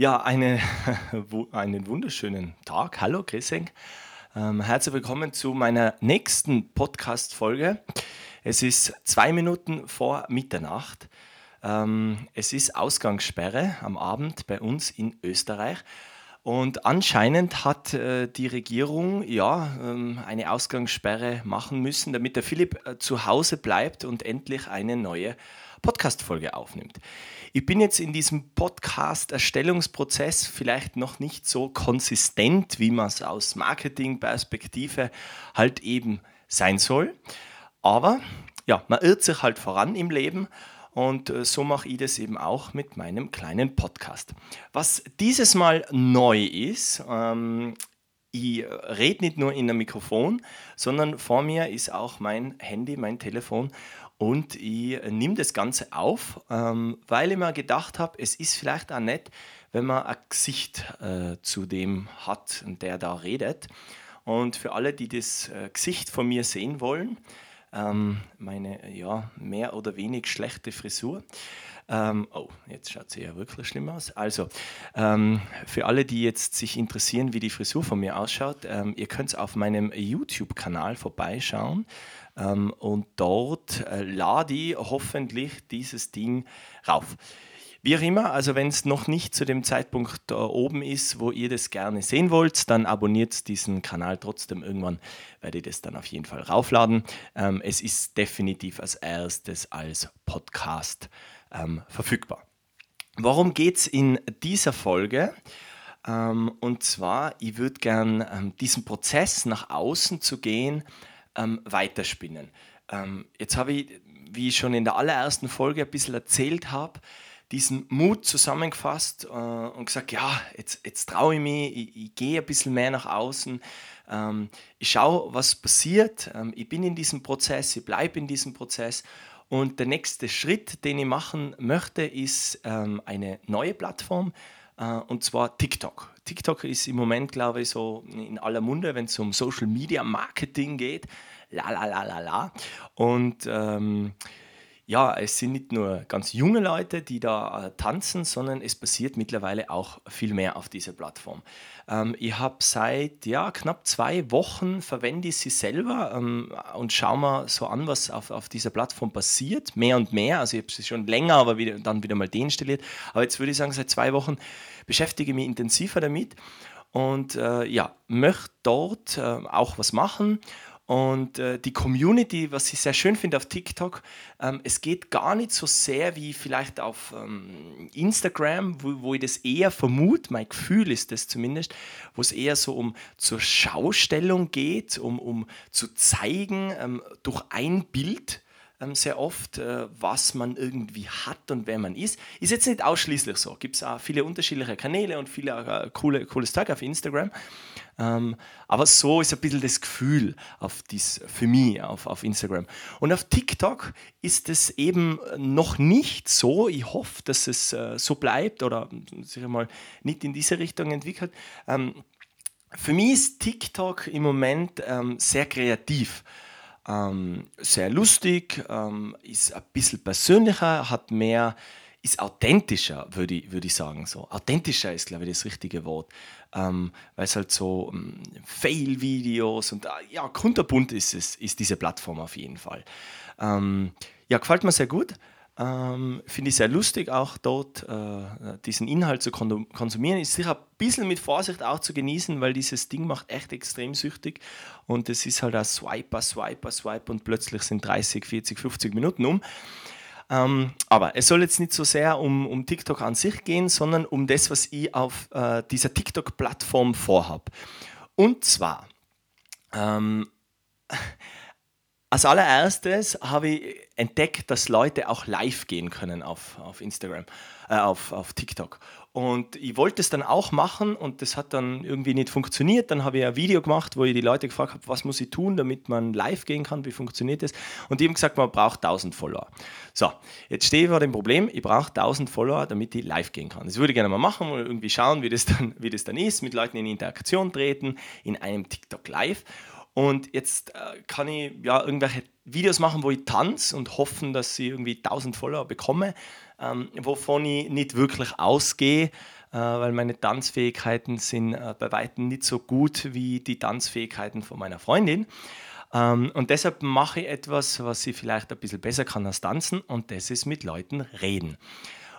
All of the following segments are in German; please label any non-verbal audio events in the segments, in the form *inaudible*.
Ja, eine, *laughs* einen wunderschönen Tag. Hallo, Chriseng. Ähm, herzlich willkommen zu meiner nächsten Podcast-Folge. Es ist zwei Minuten vor Mitternacht. Ähm, es ist Ausgangssperre am Abend bei uns in Österreich. Und anscheinend hat äh, die Regierung ja ähm, eine Ausgangssperre machen müssen, damit der Philipp äh, zu Hause bleibt und endlich eine neue Podcast-Folge aufnimmt. Ich bin jetzt in diesem Podcast-Erstellungsprozess vielleicht noch nicht so konsistent, wie man es aus Marketing-Perspektive halt eben sein soll. Aber ja, man irrt sich halt voran im Leben und äh, so mache ich das eben auch mit meinem kleinen Podcast. Was dieses Mal neu ist, ähm, ich rede nicht nur in einem Mikrofon, sondern vor mir ist auch mein Handy, mein Telefon und ich nehme das Ganze auf, ähm, weil ich mir gedacht habe, es ist vielleicht auch nett, wenn man ein Gesicht äh, zu dem hat, der da redet. Und für alle, die das äh, Gesicht von mir sehen wollen, ähm, meine ja, mehr oder wenig schlechte Frisur. Ähm, oh, jetzt schaut sie ja wirklich schlimm aus. Also, ähm, für alle, die jetzt sich interessieren, wie die Frisur von mir ausschaut, ähm, ihr könnt auf meinem YouTube-Kanal vorbeischauen. Ähm, und dort äh, lade ich hoffentlich dieses Ding rauf. Wie auch immer, also wenn es noch nicht zu dem Zeitpunkt oben ist, wo ihr das gerne sehen wollt, dann abonniert diesen Kanal trotzdem. Irgendwann werde ich das dann auf jeden Fall raufladen. Ähm, es ist definitiv als erstes als Podcast ähm, verfügbar. Worum geht es in dieser Folge? Ähm, und zwar, ich würde gern ähm, diesen Prozess nach außen zu gehen, ähm, weiterspinnen. Ähm, jetzt habe ich, wie ich schon in der allerersten Folge ein bisschen erzählt habe, diesen Mut zusammengefasst äh, und gesagt, ja, jetzt, jetzt traue ich mich, ich, ich gehe ein bisschen mehr nach außen, ähm, ich schaue, was passiert, ähm, ich bin in diesem Prozess, ich bleibe in diesem Prozess und der nächste Schritt, den ich machen möchte, ist ähm, eine neue Plattform, äh, und zwar TikTok. TikTok ist im Moment, glaube ich, so in aller Munde, wenn es um Social Media Marketing geht. La la la la la. Und ähm, ja, es sind nicht nur ganz junge Leute, die da äh, tanzen, sondern es passiert mittlerweile auch viel mehr auf dieser Plattform. Ähm, ich habe seit ja, knapp zwei Wochen verwende ich sie selber ähm, und schaue mir so an, was auf, auf dieser Plattform passiert. Mehr und mehr. Also ich habe sie schon länger, aber wieder, dann wieder mal deinstalliert. Aber jetzt würde ich sagen, seit zwei Wochen beschäftige ich mich intensiver damit und äh, ja, möchte dort äh, auch was machen und äh, die Community, was ich sehr schön finde auf TikTok, ähm, es geht gar nicht so sehr wie vielleicht auf ähm, Instagram, wo, wo ich das eher vermute, mein Gefühl ist das zumindest, wo es eher so um zur Schaustellung geht, um, um zu zeigen ähm, durch ein Bild sehr oft, äh, was man irgendwie hat und wer man ist. Ist jetzt nicht ausschließlich so. Gibt es auch viele unterschiedliche Kanäle und viele äh, coole, cooles Zeug auf Instagram. Ähm, aber so ist ein bisschen das Gefühl auf dies, für mich auf, auf Instagram. Und auf TikTok ist es eben noch nicht so. Ich hoffe, dass es äh, so bleibt oder sich mal nicht in diese Richtung entwickelt. Ähm, für mich ist TikTok im Moment ähm, sehr kreativ ähm, sehr lustig, ähm, ist ein bisschen persönlicher, hat mehr, ist authentischer, würde ich, würd ich sagen. So. Authentischer ist, glaube ich, das richtige Wort. Ähm, weil es halt so ähm, Fail-Videos und äh, ja, kunterbunt ist es, ist diese Plattform auf jeden Fall. Ähm, ja, gefällt mir sehr gut. Ähm, Finde ich sehr lustig, auch dort äh, diesen Inhalt zu konsumieren. Ist sicher ein bisschen mit Vorsicht auch zu genießen, weil dieses Ding macht echt extrem süchtig. Und es ist halt ein Swiper, Swiper, Swipe und plötzlich sind 30, 40, 50 Minuten um. Ähm, aber es soll jetzt nicht so sehr um, um TikTok an sich gehen, sondern um das, was ich auf äh, dieser TikTok-Plattform vorhabe. Und zwar, ähm, als allererstes habe ich entdeckt, dass Leute auch live gehen können auf, auf Instagram, äh, auf, auf TikTok. Und ich wollte es dann auch machen und das hat dann irgendwie nicht funktioniert. Dann habe ich ein Video gemacht, wo ich die Leute gefragt habe, was muss ich tun, damit man live gehen kann, wie funktioniert das? Und die haben gesagt, man braucht 1000 Follower. So, jetzt stehe ich vor dem Problem, ich brauche 1000 Follower, damit ich live gehen kann. Das würde ich gerne mal machen und irgendwie schauen, wie das dann, wie das dann ist, mit Leuten in Interaktion treten, in einem TikTok live. Und jetzt äh, kann ich ja irgendwelche Videos machen, wo ich tanze und hoffen, dass ich irgendwie 1000 Follower bekomme, ähm, wovon ich nicht wirklich ausgehe, äh, weil meine Tanzfähigkeiten sind äh, bei weitem nicht so gut wie die Tanzfähigkeiten von meiner Freundin. Ähm, und deshalb mache ich etwas, was sie vielleicht ein bisschen besser kann als tanzen, und das ist mit Leuten reden.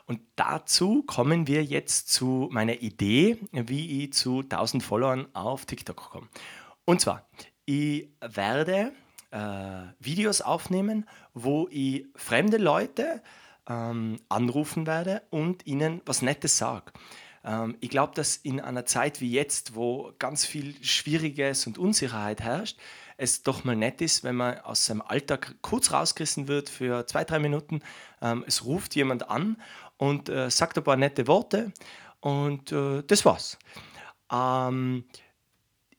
Und dazu kommen wir jetzt zu meiner Idee, wie ich zu 1000 Followern auf TikTok komme. Und zwar, ich werde äh, Videos aufnehmen, wo ich fremde Leute ähm, anrufen werde und ihnen was Nettes sage. Ähm, ich glaube, dass in einer Zeit wie jetzt, wo ganz viel Schwieriges und Unsicherheit herrscht, es doch mal nett ist, wenn man aus seinem Alltag kurz rausgerissen wird für zwei, drei Minuten. Ähm, es ruft jemand an und äh, sagt ein paar nette Worte und äh, das war's. Ähm,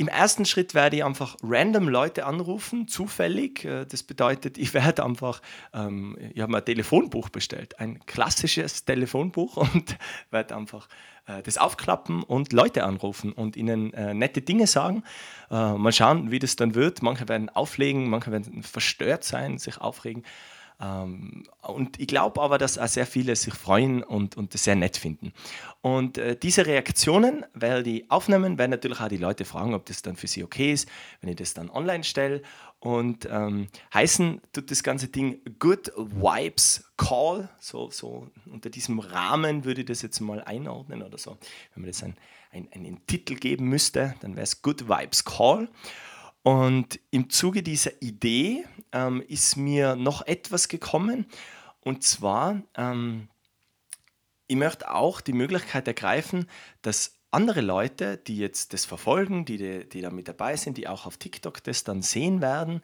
im ersten Schritt werde ich einfach random Leute anrufen, zufällig. Äh, das bedeutet, ich *laughs* werde einfach, ähm, ich habe mir ein Telefonbuch bestellt, ein klassisches Telefonbuch und *laughs* werde einfach äh, das aufklappen und Leute anrufen und ihnen äh, nette Dinge sagen. Äh, mal schauen, wie das dann wird. Manche werden auflegen, manche werden verstört sein, sich aufregen. Ähm, und ich glaube aber, dass auch sehr viele sich freuen und, und das sehr nett finden. Und äh, diese Reaktionen werde ich aufnehmen, werde natürlich auch die Leute fragen, ob das dann für sie okay ist, wenn ich das dann online stelle. Und ähm, heißen tut das ganze Ding Good Vibes Call. So, so unter diesem Rahmen würde ich das jetzt mal einordnen oder so. Wenn man das ein, ein, einen Titel geben müsste, dann wäre es Good Vibes Call. Und im Zuge dieser Idee ähm, ist mir noch etwas gekommen. Und zwar, ähm, ich möchte auch die Möglichkeit ergreifen, dass andere Leute, die jetzt das verfolgen, die, die da mit dabei sind, die auch auf TikTok das dann sehen werden,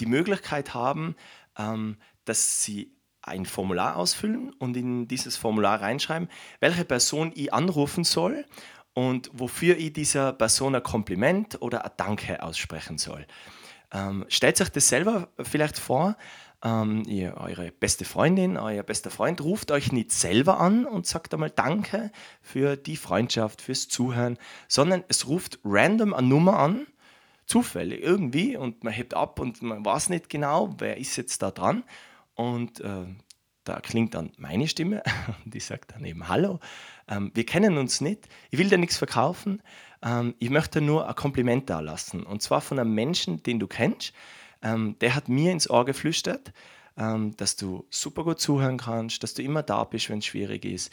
die Möglichkeit haben, ähm, dass sie ein Formular ausfüllen und in dieses Formular reinschreiben, welche Person ich anrufen soll und wofür ich dieser Person ein Kompliment oder ein Danke aussprechen soll. Ähm, stellt euch das selber vielleicht vor, ähm, ihr, eure beste Freundin, euer bester Freund ruft euch nicht selber an und sagt einmal Danke für die Freundschaft, fürs Zuhören, sondern es ruft random eine Nummer an, zufällig irgendwie, und man hebt ab und man weiß nicht genau, wer ist jetzt da dran. Und äh, da klingt dann meine Stimme *laughs* und ich sage dann eben Hallo, ähm, wir kennen uns nicht, ich will dir nichts verkaufen, ähm, ich möchte nur ein Kompliment da lassen. Und zwar von einem Menschen, den du kennst, ähm, der hat mir ins Ohr geflüstert, ähm, dass du super gut zuhören kannst, dass du immer da bist, wenn es schwierig ist.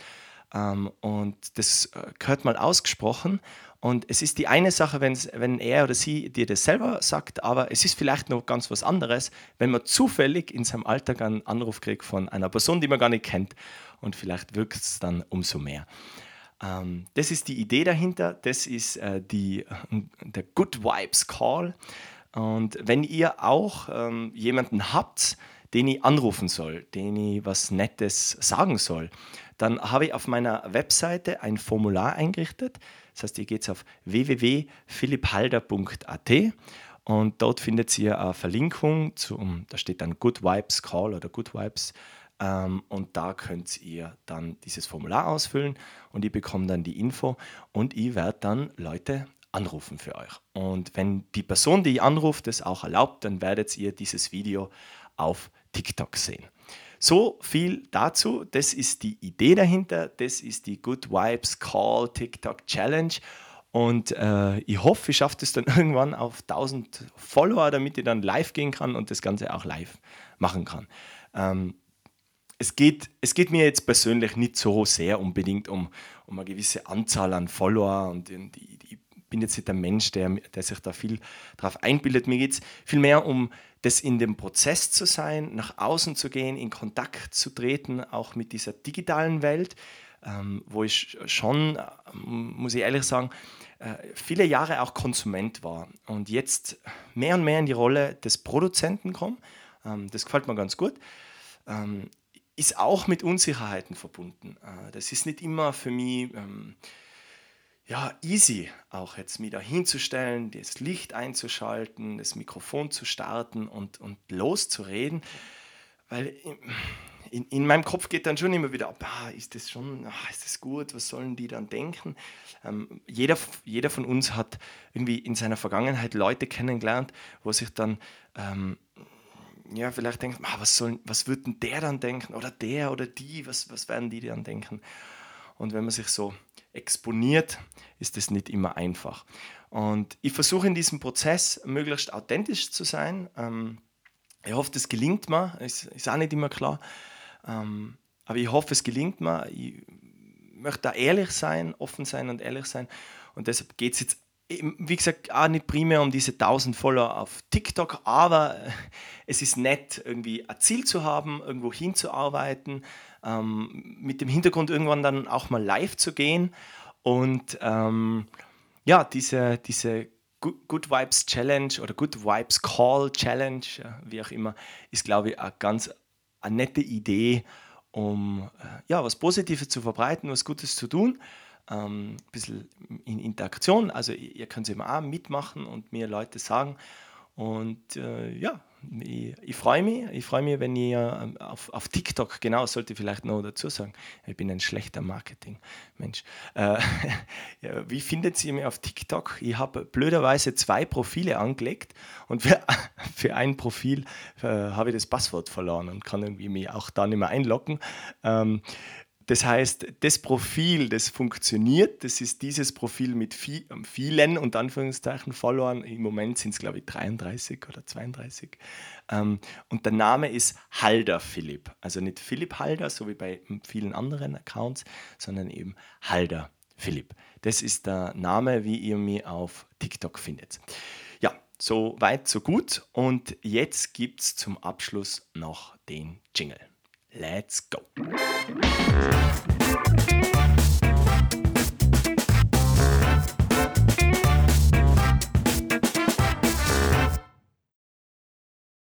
Ähm, und das äh, gehört mal ausgesprochen und es ist die eine Sache, wenn er oder sie dir das selber sagt, aber es ist vielleicht noch ganz was anderes, wenn man zufällig in seinem Alltag einen Anruf kriegt von einer Person, die man gar nicht kennt. Und vielleicht wirkt es dann umso mehr. Ähm, das ist die Idee dahinter. Das ist äh, die, äh, der Good Vibes Call. Und wenn ihr auch ähm, jemanden habt, den ich anrufen soll, den ich was Nettes sagen soll, dann habe ich auf meiner Webseite ein Formular eingerichtet. Das heißt, ihr geht auf www.philipphalder.at und dort findet ihr eine Verlinkung, zum, da steht dann Good Vibes Call oder Good Vibes ähm, und da könnt ihr dann dieses Formular ausfüllen und ich bekomme dann die Info und ich werde dann Leute anrufen für euch. Und wenn die Person, die ich anrufe, das auch erlaubt, dann werdet ihr dieses Video auf TikTok sehen. So viel dazu. Das ist die Idee dahinter. Das ist die Good Vibes Call TikTok Challenge. Und äh, ich hoffe, ich schaffe es dann *laughs* irgendwann auf 1000 Follower, damit ich dann live gehen kann und das Ganze auch live machen kann. Ähm, es, geht, es geht mir jetzt persönlich nicht so sehr unbedingt um, um eine gewisse Anzahl an Follower und die, die, bin jetzt nicht der Mensch, der, der sich da viel drauf einbildet. Mir geht es vielmehr um das in dem Prozess zu sein, nach außen zu gehen, in Kontakt zu treten, auch mit dieser digitalen Welt, ähm, wo ich schon, äh, muss ich ehrlich sagen, äh, viele Jahre auch Konsument war und jetzt mehr und mehr in die Rolle des Produzenten komme. Ähm, das gefällt mir ganz gut. Ähm, ist auch mit Unsicherheiten verbunden. Äh, das ist nicht immer für mich ähm, ja, easy, auch jetzt mich da hinzustellen, das Licht einzuschalten, das Mikrofon zu starten und, und loszureden. Weil in, in, meinem Kopf geht dann schon immer wieder ah, ist das schon, ah, ist das gut, was sollen die dann denken? Ähm, jeder, jeder von uns hat irgendwie in seiner Vergangenheit Leute kennengelernt, wo sich dann ähm, ja, vielleicht denkt, ah, was, soll, was wird denn der dann denken? Oder der oder die, was, was werden die dann denken? Und wenn man sich so exponiert, ist es nicht immer einfach. Und ich versuche in diesem Prozess möglichst authentisch zu sein. Ähm, ich hoffe, das gelingt mir. Ist, ist auch nicht immer klar. Ähm, aber ich hoffe, es gelingt mir. Ich möchte da ehrlich sein, offen sein und ehrlich sein. Und deshalb geht es jetzt, wie gesagt, auch nicht primär um diese 1000 Follower auf TikTok, aber es ist nett, irgendwie ein Ziel zu haben, irgendwo hinzuarbeiten, ähm, mit dem Hintergrund irgendwann dann auch mal live zu gehen. Und ähm, ja, diese, diese Good Vibes Challenge oder Good Vibes Call Challenge, wie auch immer, ist, glaube ich, eine ganz eine nette Idee, um äh, ja, was Positives zu verbreiten, was Gutes zu tun. Ähm, ein bisschen in Interaktion. Also ihr könnt immer auch mitmachen und mir Leute sagen. Und äh, ja, ich, ich freue mich. Ich freue mich, wenn ihr ähm, auf, auf TikTok, genau, sollte ich vielleicht noch dazu sagen, ich bin ein schlechter Marketing-Mensch. Äh, *laughs* wie findet ihr mich auf TikTok? Ich habe blöderweise zwei Profile angelegt und für, *laughs* für ein Profil äh, habe ich das Passwort verloren und kann irgendwie mich auch da nicht mehr einloggen. Ähm, das heißt, das Profil, das funktioniert, das ist dieses Profil mit ähm, vielen, und Anführungszeichen, Followern. Im Moment sind es, glaube ich, 33 oder 32. Ähm, und der Name ist Halder Philipp. Also nicht Philipp Halder, so wie bei vielen anderen Accounts, sondern eben Halder Philipp. Das ist der Name, wie ihr mich auf TikTok findet. Ja, so weit, so gut. Und jetzt gibt es zum Abschluss noch den Jingle. Let's go!